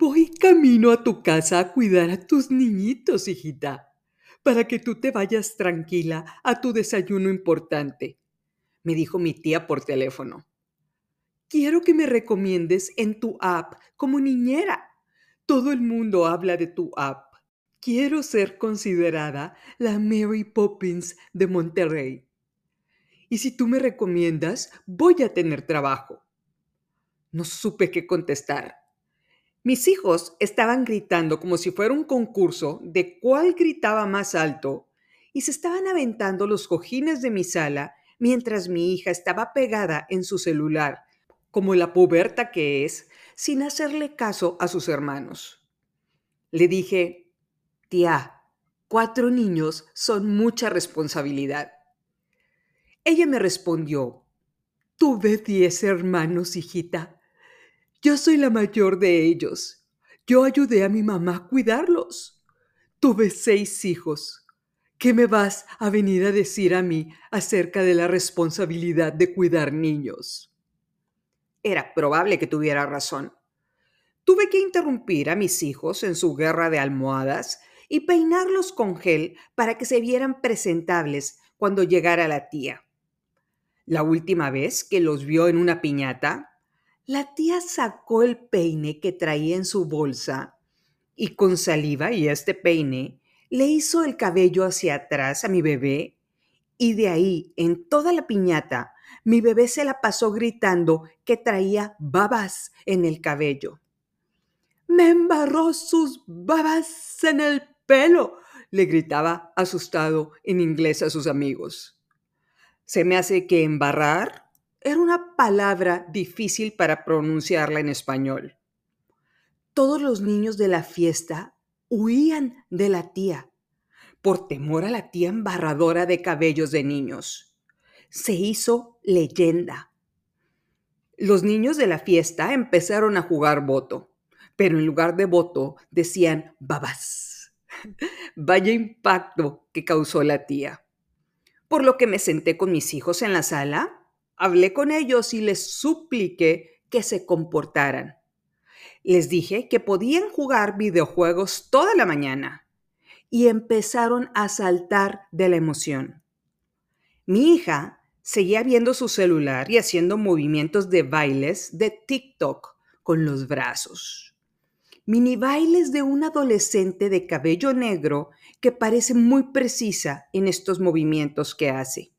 Voy camino a tu casa a cuidar a tus niñitos, hijita, para que tú te vayas tranquila a tu desayuno importante, me dijo mi tía por teléfono. Quiero que me recomiendes en tu app como niñera. Todo el mundo habla de tu app. Quiero ser considerada la Mary Poppins de Monterrey. Y si tú me recomiendas, voy a tener trabajo. No supe qué contestar. Mis hijos estaban gritando como si fuera un concurso de cuál gritaba más alto y se estaban aventando los cojines de mi sala mientras mi hija estaba pegada en su celular, como la puberta que es, sin hacerle caso a sus hermanos. Le dije, tía, cuatro niños son mucha responsabilidad. Ella me respondió, tuve diez hermanos, hijita. Yo soy la mayor de ellos. Yo ayudé a mi mamá a cuidarlos. Tuve seis hijos. ¿Qué me vas a venir a decir a mí acerca de la responsabilidad de cuidar niños? Era probable que tuviera razón. Tuve que interrumpir a mis hijos en su guerra de almohadas y peinarlos con gel para que se vieran presentables cuando llegara la tía. La última vez que los vio en una piñata, la tía sacó el peine que traía en su bolsa y con saliva y este peine le hizo el cabello hacia atrás a mi bebé y de ahí en toda la piñata mi bebé se la pasó gritando que traía babas en el cabello. Me embarró sus babas en el pelo, le gritaba asustado en inglés a sus amigos. Se me hace que embarrar era una palabra difícil para pronunciarla en español. Todos los niños de la fiesta huían de la tía por temor a la tía embarradora de cabellos de niños. Se hizo leyenda. Los niños de la fiesta empezaron a jugar voto, pero en lugar de voto decían babas. Vaya impacto que causó la tía. Por lo que me senté con mis hijos en la sala hablé con ellos y les supliqué que se comportaran. Les dije que podían jugar videojuegos toda la mañana y empezaron a saltar de la emoción. Mi hija seguía viendo su celular y haciendo movimientos de bailes de TikTok con los brazos. Mini bailes de un adolescente de cabello negro que parece muy precisa en estos movimientos que hace.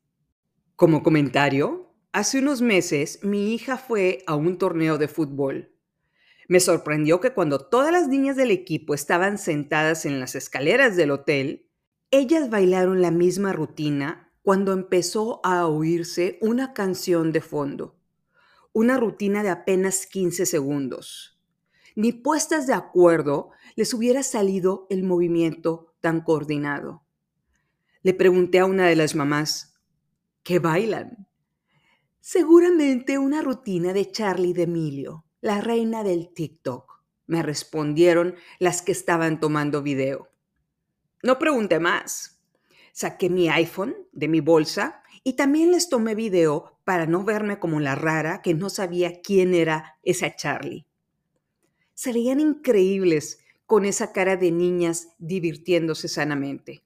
Como comentario, Hace unos meses mi hija fue a un torneo de fútbol. Me sorprendió que cuando todas las niñas del equipo estaban sentadas en las escaleras del hotel, ellas bailaron la misma rutina cuando empezó a oírse una canción de fondo. Una rutina de apenas 15 segundos. Ni puestas de acuerdo les hubiera salido el movimiento tan coordinado. Le pregunté a una de las mamás, ¿qué bailan? Seguramente una rutina de Charlie de Emilio, la reina del TikTok, me respondieron las que estaban tomando video. No pregunté más. Saqué mi iPhone de mi bolsa y también les tomé video para no verme como la rara que no sabía quién era esa Charlie. Serían increíbles con esa cara de niñas divirtiéndose sanamente.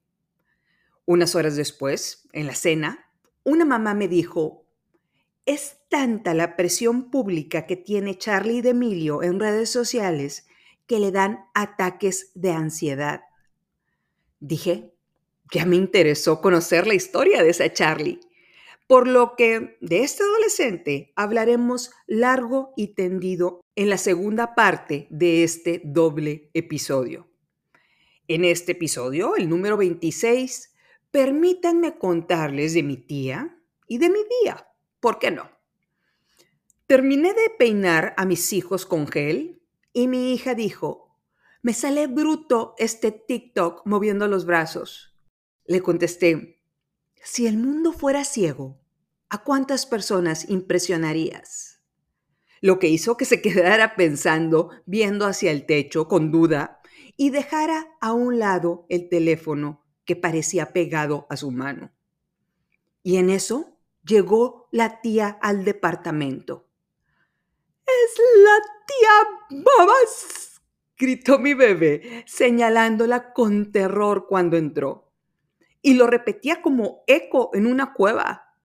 Unas horas después, en la cena, una mamá me dijo, es tanta la presión pública que tiene Charlie de Emilio en redes sociales que le dan ataques de ansiedad. Dije, ya me interesó conocer la historia de esa Charlie, por lo que de este adolescente hablaremos largo y tendido en la segunda parte de este doble episodio. En este episodio, el número 26, permítanme contarles de mi tía y de mi día ¿Por qué no? Terminé de peinar a mis hijos con gel y mi hija dijo, me sale bruto este TikTok moviendo los brazos. Le contesté, si el mundo fuera ciego, ¿a cuántas personas impresionarías? Lo que hizo que se quedara pensando, viendo hacia el techo con duda y dejara a un lado el teléfono que parecía pegado a su mano. Y en eso llegó la tía al departamento. Es la tía Babas, gritó mi bebé, señalándola con terror cuando entró. Y lo repetía como eco en una cueva.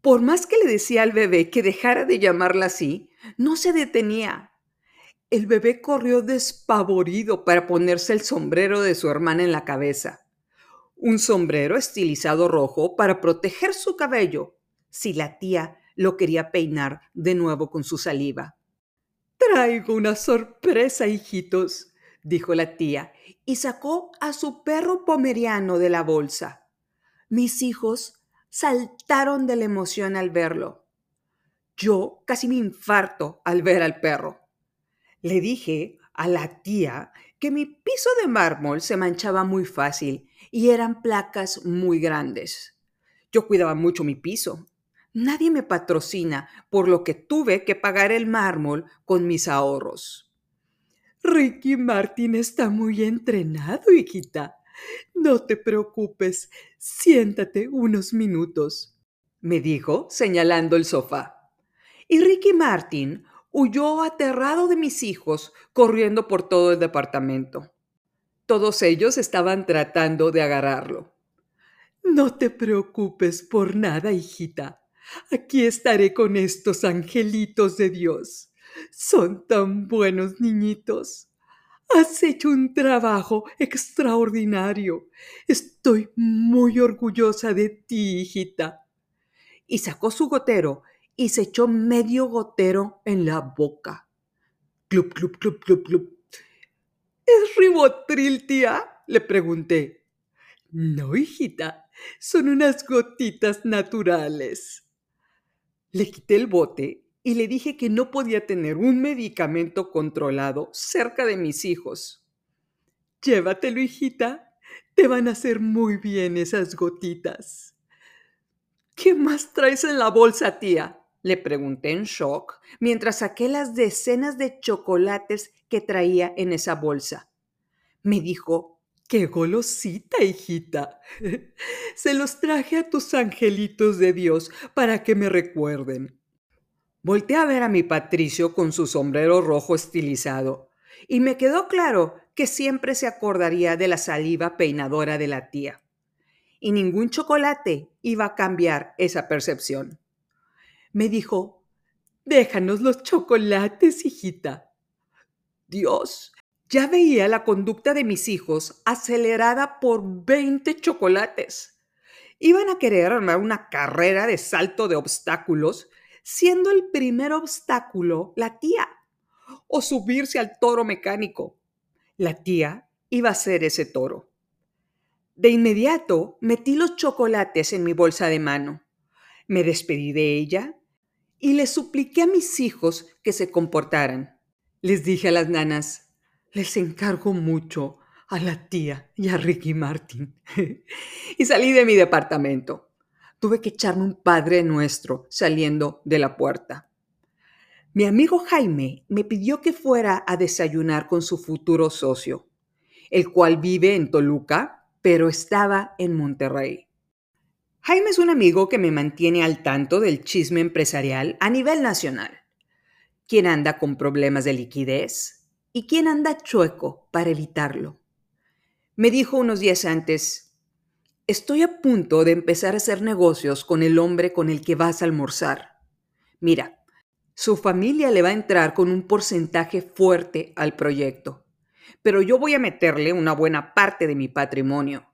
Por más que le decía al bebé que dejara de llamarla así, no se detenía. El bebé corrió despavorido para ponerse el sombrero de su hermana en la cabeza. Un sombrero estilizado rojo para proteger su cabello si la tía lo quería peinar de nuevo con su saliva. Traigo una sorpresa, hijitos, dijo la tía, y sacó a su perro pomeriano de la bolsa. Mis hijos saltaron de la emoción al verlo. Yo casi me infarto al ver al perro. Le dije a la tía que mi piso de mármol se manchaba muy fácil y eran placas muy grandes. Yo cuidaba mucho mi piso Nadie me patrocina, por lo que tuve que pagar el mármol con mis ahorros. Ricky Martin está muy entrenado, hijita. No te preocupes, siéntate unos minutos, me dijo, señalando el sofá. Y Ricky Martin huyó aterrado de mis hijos, corriendo por todo el departamento. Todos ellos estaban tratando de agarrarlo. No te preocupes por nada, hijita. Aquí estaré con estos angelitos de Dios. Son tan buenos niñitos. Has hecho un trabajo extraordinario. Estoy muy orgullosa de ti, hijita. Y sacó su gotero y se echó medio gotero en la boca. Clup. ¿Es ribotril, tía? Le pregunté. No, hijita, son unas gotitas naturales. Le quité el bote y le dije que no podía tener un medicamento controlado cerca de mis hijos. Llévatelo, hijita. Te van a hacer muy bien esas gotitas. ¿Qué más traes en la bolsa, tía? Le pregunté en shock mientras saqué las decenas de chocolates que traía en esa bolsa. Me dijo, ¡Qué golosita, hijita! Se los traje a tus angelitos de Dios para que me recuerden. Volté a ver a mi Patricio con su sombrero rojo estilizado y me quedó claro que siempre se acordaría de la saliva peinadora de la tía. Y ningún chocolate iba a cambiar esa percepción. Me dijo, déjanos los chocolates, hijita. Dios, ya veía la conducta de mis hijos acelerada por 20 chocolates. Iban a querer armar una carrera de salto de obstáculos, siendo el primer obstáculo la tía, o subirse al toro mecánico. La tía iba a ser ese toro. De inmediato metí los chocolates en mi bolsa de mano. Me despedí de ella y le supliqué a mis hijos que se comportaran. Les dije a las nanas, les encargo mucho a la tía y a Ricky Martin. y salí de mi departamento. Tuve que echarme un padre nuestro saliendo de la puerta. Mi amigo Jaime me pidió que fuera a desayunar con su futuro socio, el cual vive en Toluca, pero estaba en Monterrey. Jaime es un amigo que me mantiene al tanto del chisme empresarial a nivel nacional. Quien anda con problemas de liquidez, ¿Y quién anda chueco para evitarlo? Me dijo unos días antes, estoy a punto de empezar a hacer negocios con el hombre con el que vas a almorzar. Mira, su familia le va a entrar con un porcentaje fuerte al proyecto, pero yo voy a meterle una buena parte de mi patrimonio.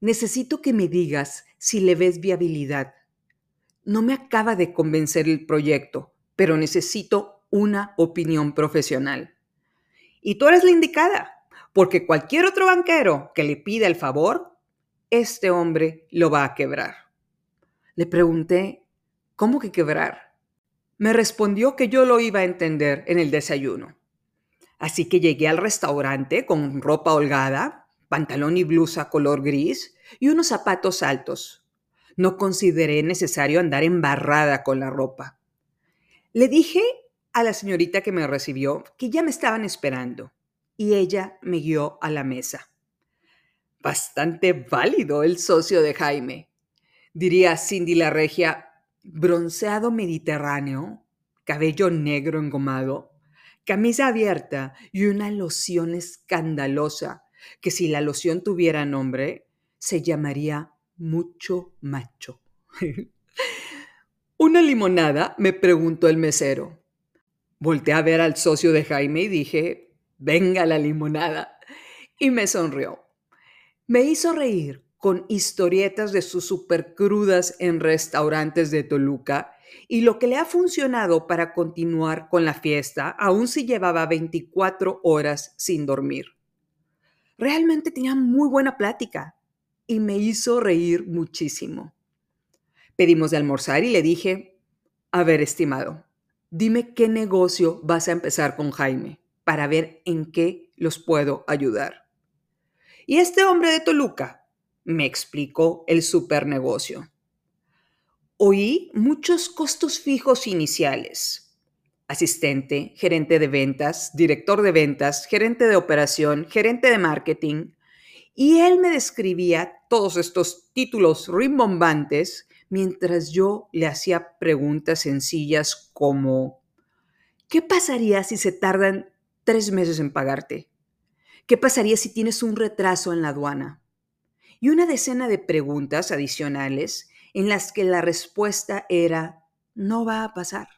Necesito que me digas si le ves viabilidad. No me acaba de convencer el proyecto, pero necesito una opinión profesional. Y tú eres la indicada, porque cualquier otro banquero que le pida el favor, este hombre lo va a quebrar. Le pregunté, ¿cómo que quebrar? Me respondió que yo lo iba a entender en el desayuno. Así que llegué al restaurante con ropa holgada, pantalón y blusa color gris y unos zapatos altos. No consideré necesario andar embarrada con la ropa. Le dije a la señorita que me recibió que ya me estaban esperando y ella me guió a la mesa. Bastante válido el socio de Jaime, diría Cindy la regia, bronceado mediterráneo, cabello negro engomado, camisa abierta y una loción escandalosa, que si la loción tuviera nombre, se llamaría mucho macho. ¿Una limonada? me preguntó el mesero. Volté a ver al socio de Jaime y dije, venga la limonada. Y me sonrió. Me hizo reír con historietas de sus supercrudas en restaurantes de Toluca y lo que le ha funcionado para continuar con la fiesta, aún si llevaba 24 horas sin dormir. Realmente tenía muy buena plática y me hizo reír muchísimo. Pedimos de almorzar y le dije, a ver, estimado, dime qué negocio vas a empezar con Jaime para ver en qué los puedo ayudar. Y este hombre de Toluca me explicó el supernegocio. Oí muchos costos fijos iniciales. Asistente, gerente de ventas, director de ventas, gerente de operación, gerente de marketing. Y él me describía todos estos títulos rimbombantes mientras yo le hacía preguntas sencillas como, ¿qué pasaría si se tardan tres meses en pagarte? ¿Qué pasaría si tienes un retraso en la aduana? y una decena de preguntas adicionales en las que la respuesta era no va a pasar.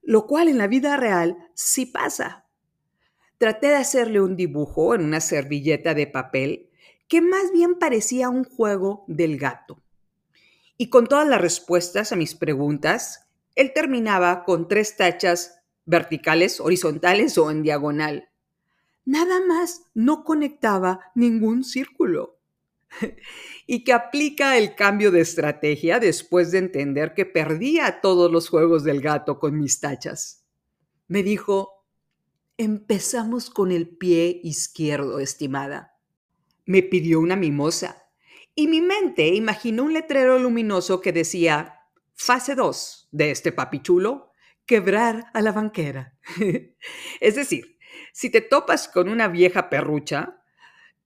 Lo cual en la vida real sí pasa. Traté de hacerle un dibujo en una servilleta de papel que más bien parecía un juego del gato. Y con todas las respuestas a mis preguntas, él terminaba con tres tachas verticales, horizontales o en diagonal. Nada más no conectaba ningún círculo. y que aplica el cambio de estrategia después de entender que perdía todos los juegos del gato con mis tachas. Me dijo, empezamos con el pie izquierdo, estimada. Me pidió una mimosa y mi mente imaginó un letrero luminoso que decía, fase 2 de este papichulo, quebrar a la banquera. es decir, si te topas con una vieja perrucha,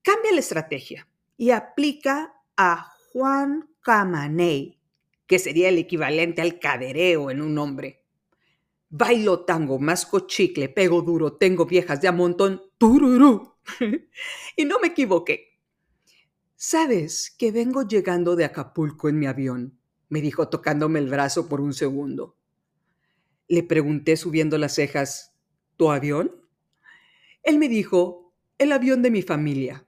cambia la estrategia y aplica a Juan Camaney, que sería el equivalente al cadereo en un hombre. Bailo tango, masco chicle, pego duro, tengo viejas de a montón, tururú. y no me equivoqué. Sabes que vengo llegando de Acapulco en mi avión, me dijo tocándome el brazo por un segundo. Le pregunté subiendo las cejas, ¿tu avión? Él me dijo, el avión de mi familia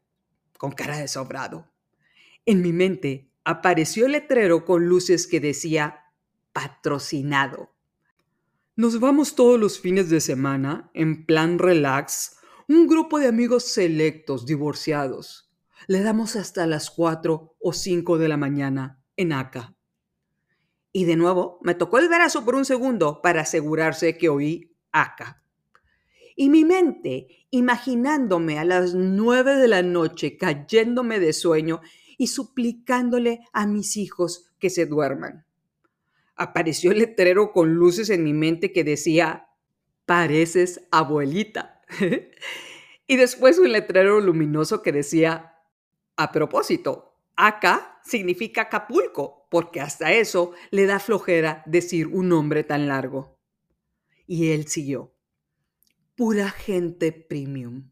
con cara de sobrado. En mi mente apareció el letrero con luces que decía patrocinado. Nos vamos todos los fines de semana, en plan relax, un grupo de amigos selectos divorciados. Le damos hasta las 4 o 5 de la mañana en Aca. Y de nuevo me tocó el brazo por un segundo para asegurarse que oí Aca. Y mi mente, imaginándome a las nueve de la noche cayéndome de sueño y suplicándole a mis hijos que se duerman. Apareció el letrero con luces en mi mente que decía, pareces abuelita. y después un letrero luminoso que decía, a propósito, acá significa Acapulco, porque hasta eso le da flojera decir un nombre tan largo. Y él siguió pura gente premium,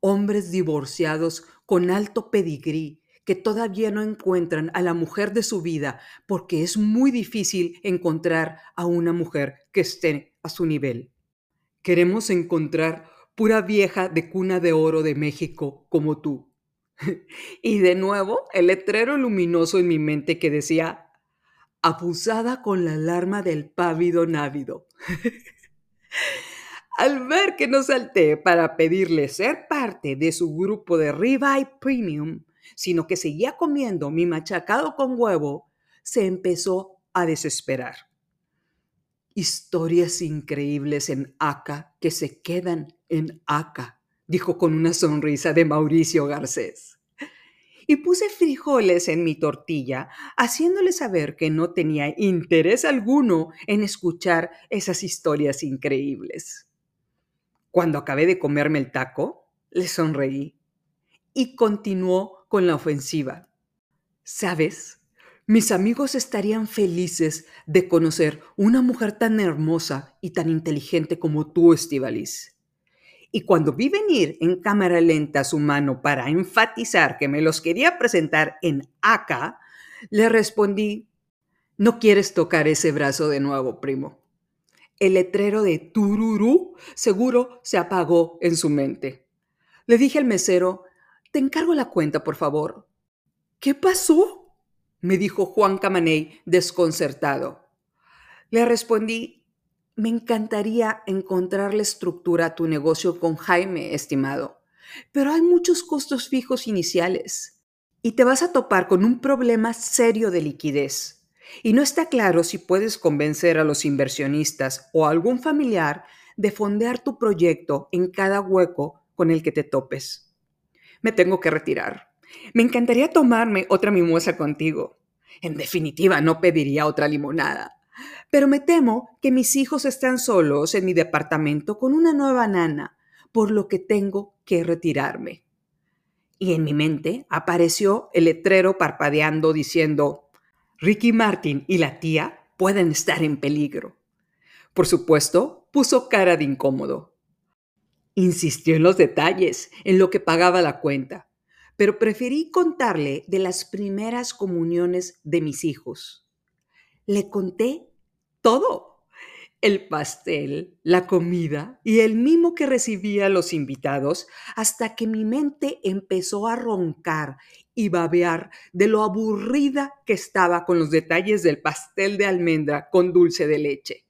hombres divorciados con alto pedigrí que todavía no encuentran a la mujer de su vida porque es muy difícil encontrar a una mujer que esté a su nivel. Queremos encontrar pura vieja de cuna de oro de México como tú. Y de nuevo el letrero luminoso en mi mente que decía, abusada con la alarma del pávido návido. Al ver que no salté para pedirle ser parte de su grupo de Ribeye Premium, sino que seguía comiendo mi machacado con huevo, se empezó a desesperar. Historias increíbles en Aca que se quedan en Aca, dijo con una sonrisa de Mauricio Garcés. Y puse frijoles en mi tortilla, haciéndole saber que no tenía interés alguno en escuchar esas historias increíbles. Cuando acabé de comerme el taco, le sonreí y continuó con la ofensiva. ¿Sabes? Mis amigos estarían felices de conocer una mujer tan hermosa y tan inteligente como tú, Estivalis. Y cuando vi venir en cámara lenta su mano para enfatizar que me los quería presentar en acá, le respondí, no quieres tocar ese brazo de nuevo, primo. El letrero de Tururú seguro se apagó en su mente. Le dije al mesero, te encargo la cuenta, por favor. ¿Qué pasó? me dijo Juan Camaney desconcertado. Le respondí, me encantaría encontrarle estructura a tu negocio con Jaime, estimado, pero hay muchos costos fijos iniciales y te vas a topar con un problema serio de liquidez. Y no está claro si puedes convencer a los inversionistas o a algún familiar de fondear tu proyecto en cada hueco con el que te topes. Me tengo que retirar. Me encantaría tomarme otra mimosa contigo. En definitiva, no pediría otra limonada. Pero me temo que mis hijos están solos en mi departamento con una nueva nana, por lo que tengo que retirarme. Y en mi mente apareció el letrero parpadeando diciendo, Ricky Martin y la tía pueden estar en peligro. Por supuesto, puso cara de incómodo. Insistió en los detalles, en lo que pagaba la cuenta pero preferí contarle de las primeras comuniones de mis hijos. Le conté todo, el pastel, la comida y el mimo que recibía los invitados, hasta que mi mente empezó a roncar y babear de lo aburrida que estaba con los detalles del pastel de almendra con dulce de leche.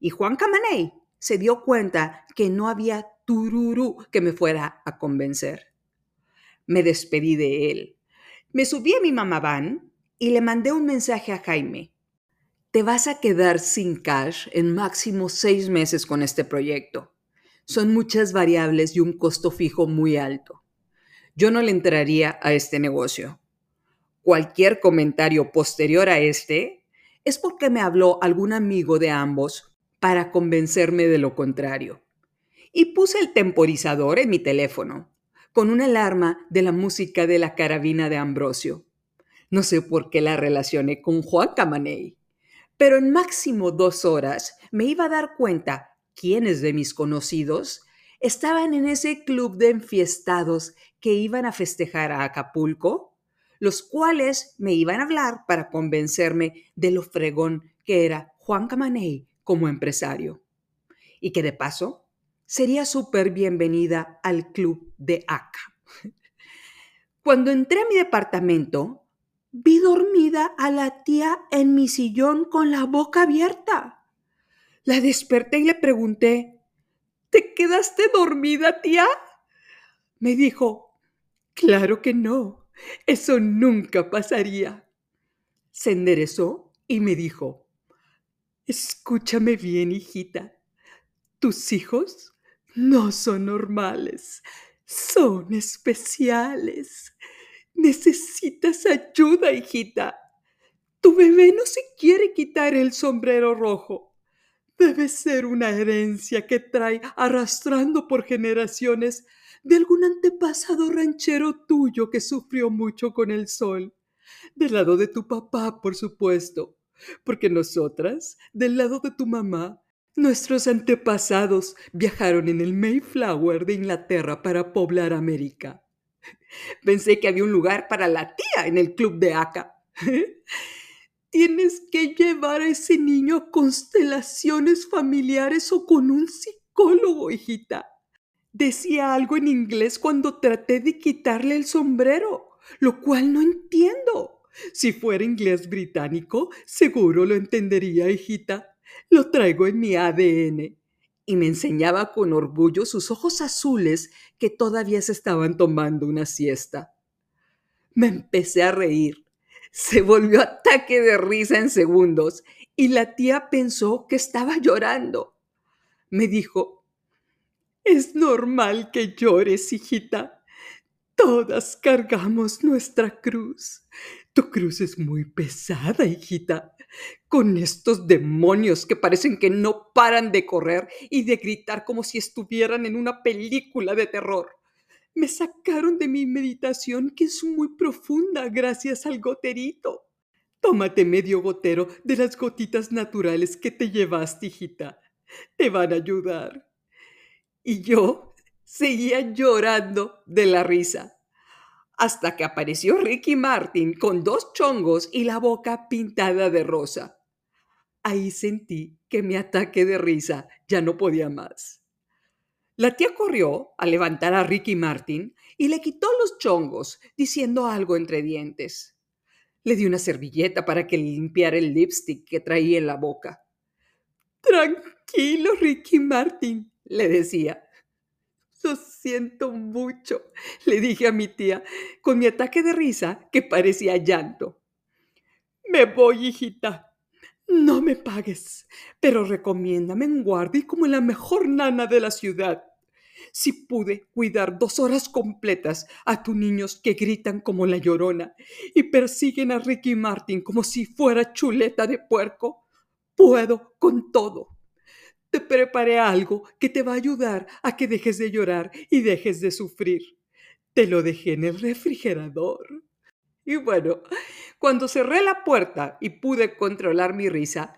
Y Juan Camaney se dio cuenta que no había tururú que me fuera a convencer me despedí de él. Me subí a mi mamá van y le mandé un mensaje a Jaime. Te vas a quedar sin cash en máximo seis meses con este proyecto. Son muchas variables y un costo fijo muy alto. Yo no le entraría a este negocio. Cualquier comentario posterior a este es porque me habló algún amigo de ambos para convencerme de lo contrario. Y puse el temporizador en mi teléfono con una alarma de la música de la carabina de Ambrosio. No sé por qué la relacioné con Juan Camaney, pero en máximo dos horas me iba a dar cuenta quiénes de mis conocidos estaban en ese club de enfiestados que iban a festejar a Acapulco, los cuales me iban a hablar para convencerme de lo fregón que era Juan Camaney como empresario. Y que de paso sería súper bienvenida al club de ACA. Cuando entré a mi departamento, vi dormida a la tía en mi sillón con la boca abierta. La desperté y le pregunté, ¿te quedaste dormida, tía? Me dijo, claro que no, eso nunca pasaría. Se enderezó y me dijo, escúchame bien, hijita, tus hijos no son normales, son especiales. Necesitas ayuda, hijita. Tu bebé no se quiere quitar el sombrero rojo. Debe ser una herencia que trae arrastrando por generaciones de algún antepasado ranchero tuyo que sufrió mucho con el sol. Del lado de tu papá, por supuesto, porque nosotras, del lado de tu mamá, Nuestros antepasados viajaron en el Mayflower de Inglaterra para poblar América. Pensé que había un lugar para la tía en el club de Aca. Tienes que llevar a ese niño a constelaciones familiares o con un psicólogo, hijita. Decía algo en inglés cuando traté de quitarle el sombrero, lo cual no entiendo. Si fuera inglés británico, seguro lo entendería, hijita. Lo traigo en mi ADN. Y me enseñaba con orgullo sus ojos azules que todavía se estaban tomando una siesta. Me empecé a reír. Se volvió ataque de risa en segundos y la tía pensó que estaba llorando. Me dijo, es normal que llores, hijita. Todas cargamos nuestra cruz. Tu cruz es muy pesada, hijita con estos demonios que parecen que no paran de correr y de gritar como si estuvieran en una película de terror. Me sacaron de mi meditación que es muy profunda gracias al goterito. Tómate medio gotero de las gotitas naturales que te llevaste, hijita. Te van a ayudar. Y yo seguía llorando de la risa hasta que apareció Ricky Martin con dos chongos y la boca pintada de rosa. Ahí sentí que mi ataque de risa ya no podía más. La tía corrió a levantar a Ricky Martin y le quitó los chongos, diciendo algo entre dientes. Le di una servilleta para que limpiara el lipstick que traía en la boca. Tranquilo, Ricky Martin, le decía. Lo siento mucho, le dije a mi tía, con mi ataque de risa que parecía llanto. Me voy, hijita. No me pagues, pero recomiéndame en guardia como la mejor nana de la ciudad. Si pude cuidar dos horas completas a tus niños que gritan como la llorona y persiguen a Ricky Martin como si fuera chuleta de puerco, puedo con todo. Te preparé algo que te va a ayudar a que dejes de llorar y dejes de sufrir. Te lo dejé en el refrigerador. Y bueno, cuando cerré la puerta y pude controlar mi risa,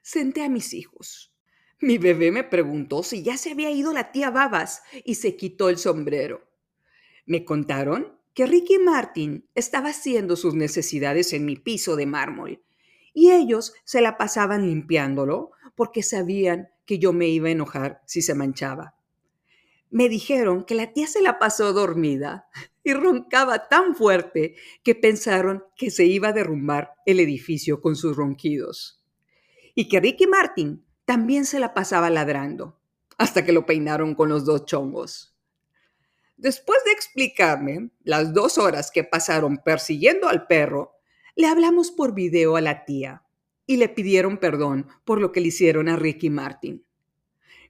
senté a mis hijos. Mi bebé me preguntó si ya se había ido la tía Babas y se quitó el sombrero. Me contaron que Ricky Martin estaba haciendo sus necesidades en mi piso de mármol y ellos se la pasaban limpiándolo porque sabían que yo me iba a enojar si se manchaba. Me dijeron que la tía se la pasó dormida y roncaba tan fuerte que pensaron que se iba a derrumbar el edificio con sus ronquidos. Y que Ricky Martin también se la pasaba ladrando, hasta que lo peinaron con los dos chongos. Después de explicarme las dos horas que pasaron persiguiendo al perro, le hablamos por video a la tía y le pidieron perdón por lo que le hicieron a Ricky Martin.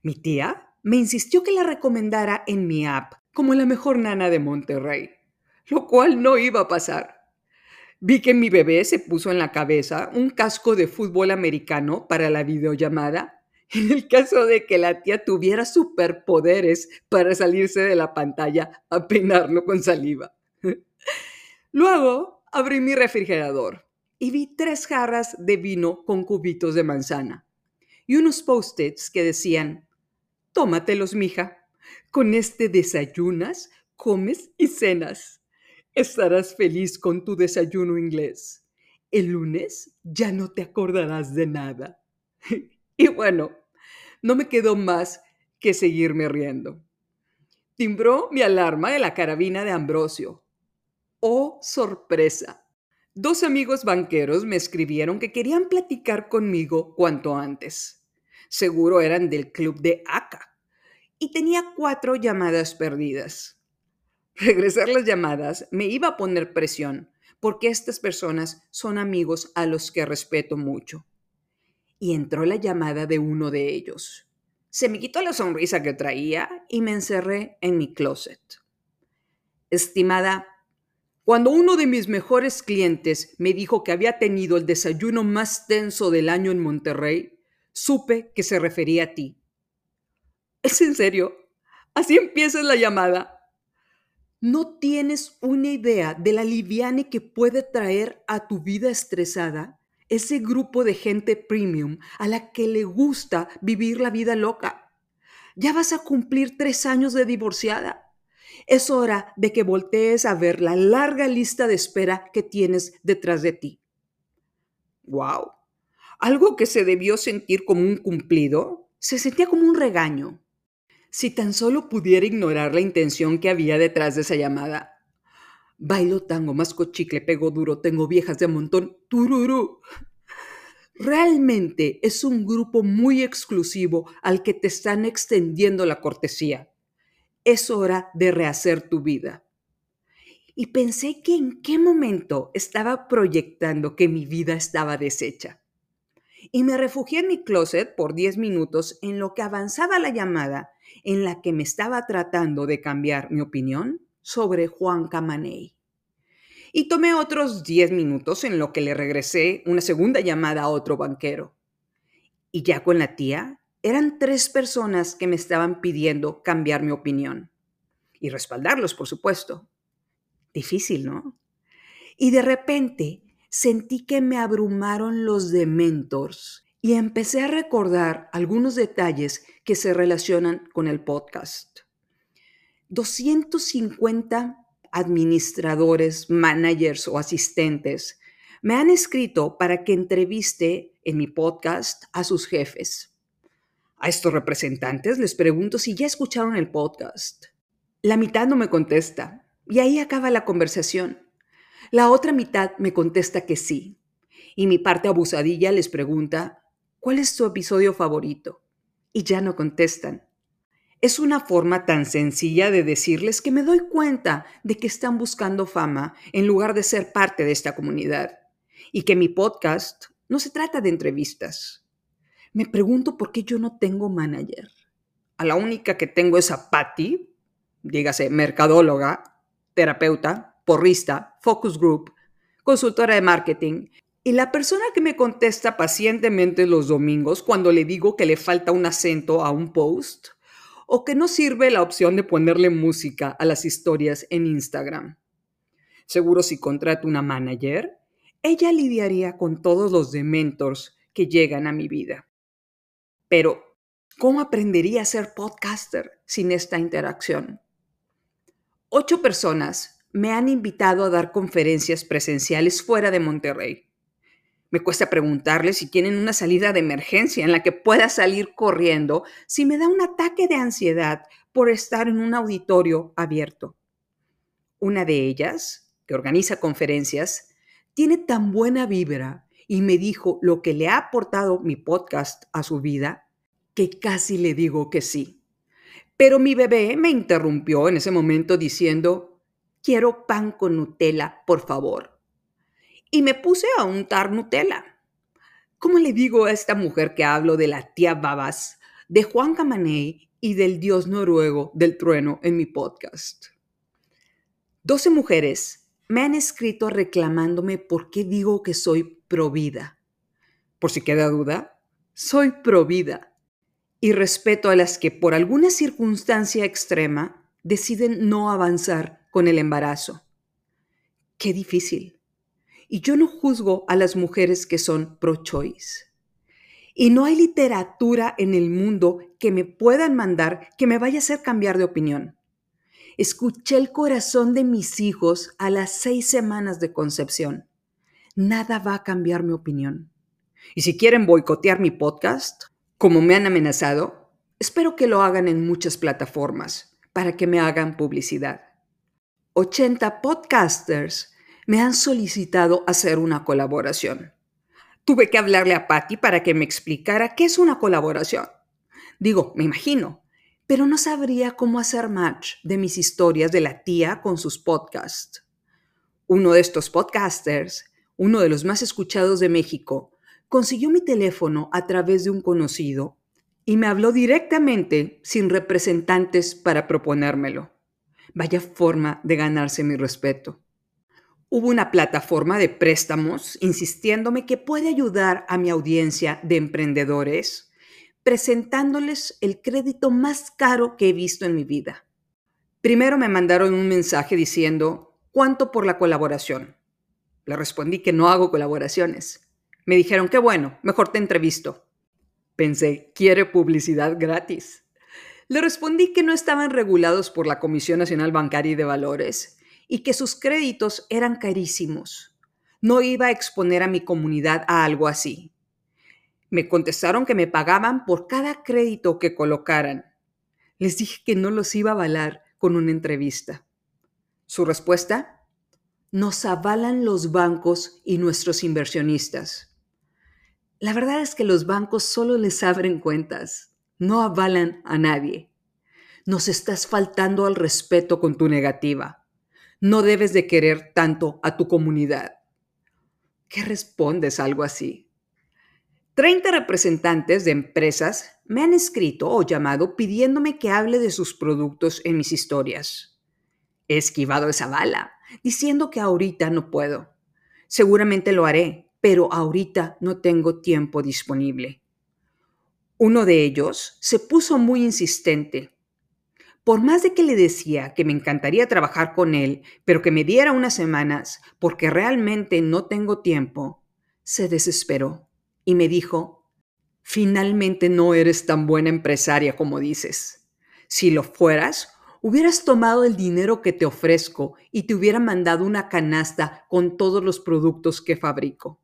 Mi tía me insistió que la recomendara en mi app como la mejor nana de Monterrey, lo cual no iba a pasar. Vi que mi bebé se puso en la cabeza un casco de fútbol americano para la videollamada en el caso de que la tía tuviera superpoderes para salirse de la pantalla a peinarlo con saliva. Luego abrí mi refrigerador y vi tres jarras de vino con cubitos de manzana y unos post-its que decían, tómatelos, mija, con este desayunas, comes y cenas. Estarás feliz con tu desayuno inglés. El lunes ya no te acordarás de nada. y bueno, no me quedó más que seguirme riendo. Timbró mi alarma de la carabina de Ambrosio. ¡Oh, sorpresa! Dos amigos banqueros me escribieron que querían platicar conmigo cuanto antes. Seguro eran del club de ACA. Y tenía cuatro llamadas perdidas. Regresar las llamadas me iba a poner presión, porque estas personas son amigos a los que respeto mucho. Y entró la llamada de uno de ellos. Se me quitó la sonrisa que traía y me encerré en mi closet. Estimada cuando uno de mis mejores clientes me dijo que había tenido el desayuno más tenso del año en Monterrey, supe que se refería a ti. ¿Es en serio? Así empieza la llamada. ¿No tienes una idea de la liviane que puede traer a tu vida estresada ese grupo de gente premium a la que le gusta vivir la vida loca? Ya vas a cumplir tres años de divorciada es hora de que voltees a ver la larga lista de espera que tienes detrás de ti. ¡Wow! Algo que se debió sentir como un cumplido, se sentía como un regaño. Si tan solo pudiera ignorar la intención que había detrás de esa llamada. Bailo tango, masco chicle, pego duro, tengo viejas de montón, tururú. Realmente es un grupo muy exclusivo al que te están extendiendo la cortesía es hora de rehacer tu vida. Y pensé que en qué momento estaba proyectando que mi vida estaba deshecha. Y me refugié en mi closet por 10 minutos en lo que avanzaba la llamada en la que me estaba tratando de cambiar mi opinión sobre Juan Camaney. Y tomé otros 10 minutos en lo que le regresé una segunda llamada a otro banquero. Y ya con la tía eran tres personas que me estaban pidiendo cambiar mi opinión. Y respaldarlos, por supuesto. Difícil, ¿no? Y de repente sentí que me abrumaron los dementors y empecé a recordar algunos detalles que se relacionan con el podcast. 250 administradores, managers o asistentes me han escrito para que entreviste en mi podcast a sus jefes. A estos representantes les pregunto si ya escucharon el podcast. La mitad no me contesta y ahí acaba la conversación. La otra mitad me contesta que sí. Y mi parte abusadilla les pregunta, ¿cuál es tu episodio favorito? Y ya no contestan. Es una forma tan sencilla de decirles que me doy cuenta de que están buscando fama en lugar de ser parte de esta comunidad y que mi podcast no se trata de entrevistas. Me pregunto por qué yo no tengo manager. A la única que tengo es a Patty, dígase mercadóloga, terapeuta, porrista, focus group, consultora de marketing y la persona que me contesta pacientemente los domingos cuando le digo que le falta un acento a un post o que no sirve la opción de ponerle música a las historias en Instagram. Seguro si contrato una manager, ella lidiaría con todos los dementors que llegan a mi vida. Pero, ¿cómo aprendería a ser podcaster sin esta interacción? Ocho personas me han invitado a dar conferencias presenciales fuera de Monterrey. Me cuesta preguntarles si tienen una salida de emergencia en la que pueda salir corriendo si me da un ataque de ansiedad por estar en un auditorio abierto. Una de ellas, que organiza conferencias, tiene tan buena vibra y me dijo lo que le ha aportado mi podcast a su vida, que casi le digo que sí. Pero mi bebé me interrumpió en ese momento diciendo, quiero pan con Nutella, por favor. Y me puse a untar Nutella. ¿Cómo le digo a esta mujer que hablo de la tía Babas, de Juan Camaney y del dios noruego del trueno en mi podcast? Doce mujeres me han escrito reclamándome por qué digo que soy provida. Por si queda duda, soy provida y respeto a las que por alguna circunstancia extrema deciden no avanzar con el embarazo. Qué difícil. Y yo no juzgo a las mujeres que son pro-choice. Y no hay literatura en el mundo que me puedan mandar que me vaya a hacer cambiar de opinión. Escuché el corazón de mis hijos a las seis semanas de concepción. Nada va a cambiar mi opinión. Y si quieren boicotear mi podcast, como me han amenazado, espero que lo hagan en muchas plataformas para que me hagan publicidad. 80 podcasters me han solicitado hacer una colaboración. Tuve que hablarle a Patty para que me explicara qué es una colaboración. Digo, me imagino, pero no sabría cómo hacer match de mis historias de la tía con sus podcasts. Uno de estos podcasters, uno de los más escuchados de México, consiguió mi teléfono a través de un conocido y me habló directamente sin representantes para proponérmelo. Vaya forma de ganarse mi respeto. Hubo una plataforma de préstamos insistiéndome que puede ayudar a mi audiencia de emprendedores presentándoles el crédito más caro que he visto en mi vida. Primero me mandaron un mensaje diciendo, ¿cuánto por la colaboración? Le respondí que no hago colaboraciones. Me dijeron, qué bueno, mejor te entrevisto. Pensé, quiere publicidad gratis. Le respondí que no estaban regulados por la Comisión Nacional Bancaria y de Valores y que sus créditos eran carísimos. No iba a exponer a mi comunidad a algo así. Me contestaron que me pagaban por cada crédito que colocaran. Les dije que no los iba a avalar con una entrevista. Su respuesta, nos avalan los bancos y nuestros inversionistas. La verdad es que los bancos solo les abren cuentas, no avalan a nadie. Nos estás faltando al respeto con tu negativa. No debes de querer tanto a tu comunidad. ¿Qué respondes algo así? 30 representantes de empresas me han escrito o llamado pidiéndome que hable de sus productos en mis historias. He esquivado esa bala, diciendo que ahorita no puedo. Seguramente lo haré, pero ahorita no tengo tiempo disponible. Uno de ellos se puso muy insistente. Por más de que le decía que me encantaría trabajar con él, pero que me diera unas semanas porque realmente no tengo tiempo, se desesperó y me dijo, finalmente no eres tan buena empresaria como dices. Si lo fueras, hubieras tomado el dinero que te ofrezco y te hubiera mandado una canasta con todos los productos que fabrico.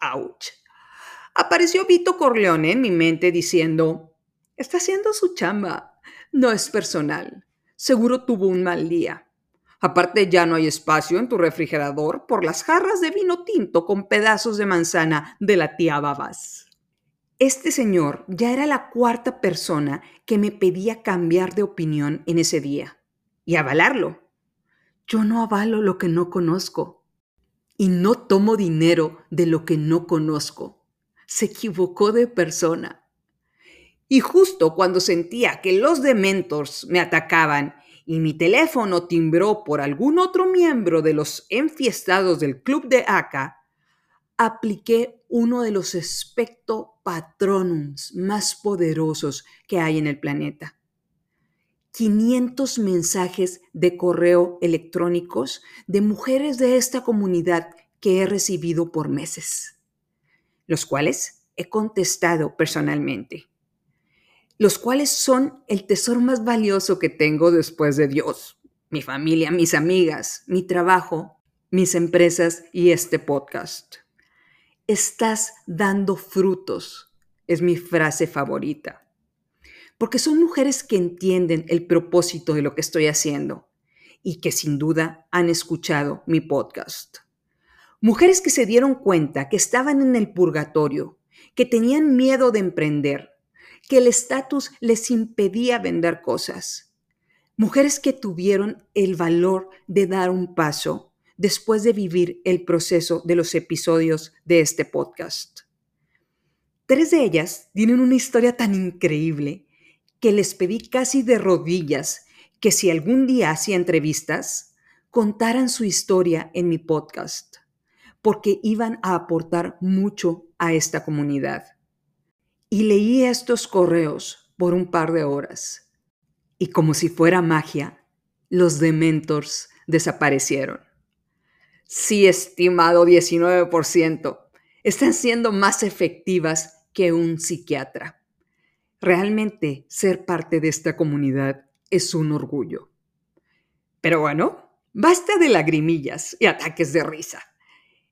¡Auch! Apareció Vito Corleone en mi mente diciendo, está haciendo su chamba, no es personal. Seguro tuvo un mal día. Aparte ya no hay espacio en tu refrigerador por las jarras de vino tinto con pedazos de manzana de la tía Babas. Este señor ya era la cuarta persona que me pedía cambiar de opinión en ese día y avalarlo. Yo no avalo lo que no conozco y no tomo dinero de lo que no conozco. Se equivocó de persona. Y justo cuando sentía que los dementors me atacaban y mi teléfono timbró por algún otro miembro de los enfiestados del club de ACA, apliqué uno de los especto patronums más poderosos que hay en el planeta. 500 mensajes de correo electrónicos de mujeres de esta comunidad que he recibido por meses, los cuales he contestado personalmente los cuales son el tesoro más valioso que tengo después de Dios, mi familia, mis amigas, mi trabajo, mis empresas y este podcast. Estás dando frutos, es mi frase favorita, porque son mujeres que entienden el propósito de lo que estoy haciendo y que sin duda han escuchado mi podcast. Mujeres que se dieron cuenta que estaban en el purgatorio, que tenían miedo de emprender, que el estatus les impedía vender cosas. Mujeres que tuvieron el valor de dar un paso después de vivir el proceso de los episodios de este podcast. Tres de ellas tienen una historia tan increíble que les pedí casi de rodillas que si algún día hacía entrevistas, contaran su historia en mi podcast, porque iban a aportar mucho a esta comunidad y leí estos correos por un par de horas. Y como si fuera magia, los dementors desaparecieron. Sí, estimado 19%, están siendo más efectivas que un psiquiatra. Realmente ser parte de esta comunidad es un orgullo. Pero bueno, basta de lagrimillas y ataques de risa.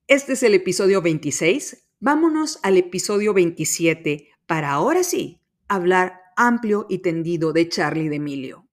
Este es el episodio 26. Vámonos al episodio 27 para ahora sí hablar amplio y tendido de Charlie de Emilio.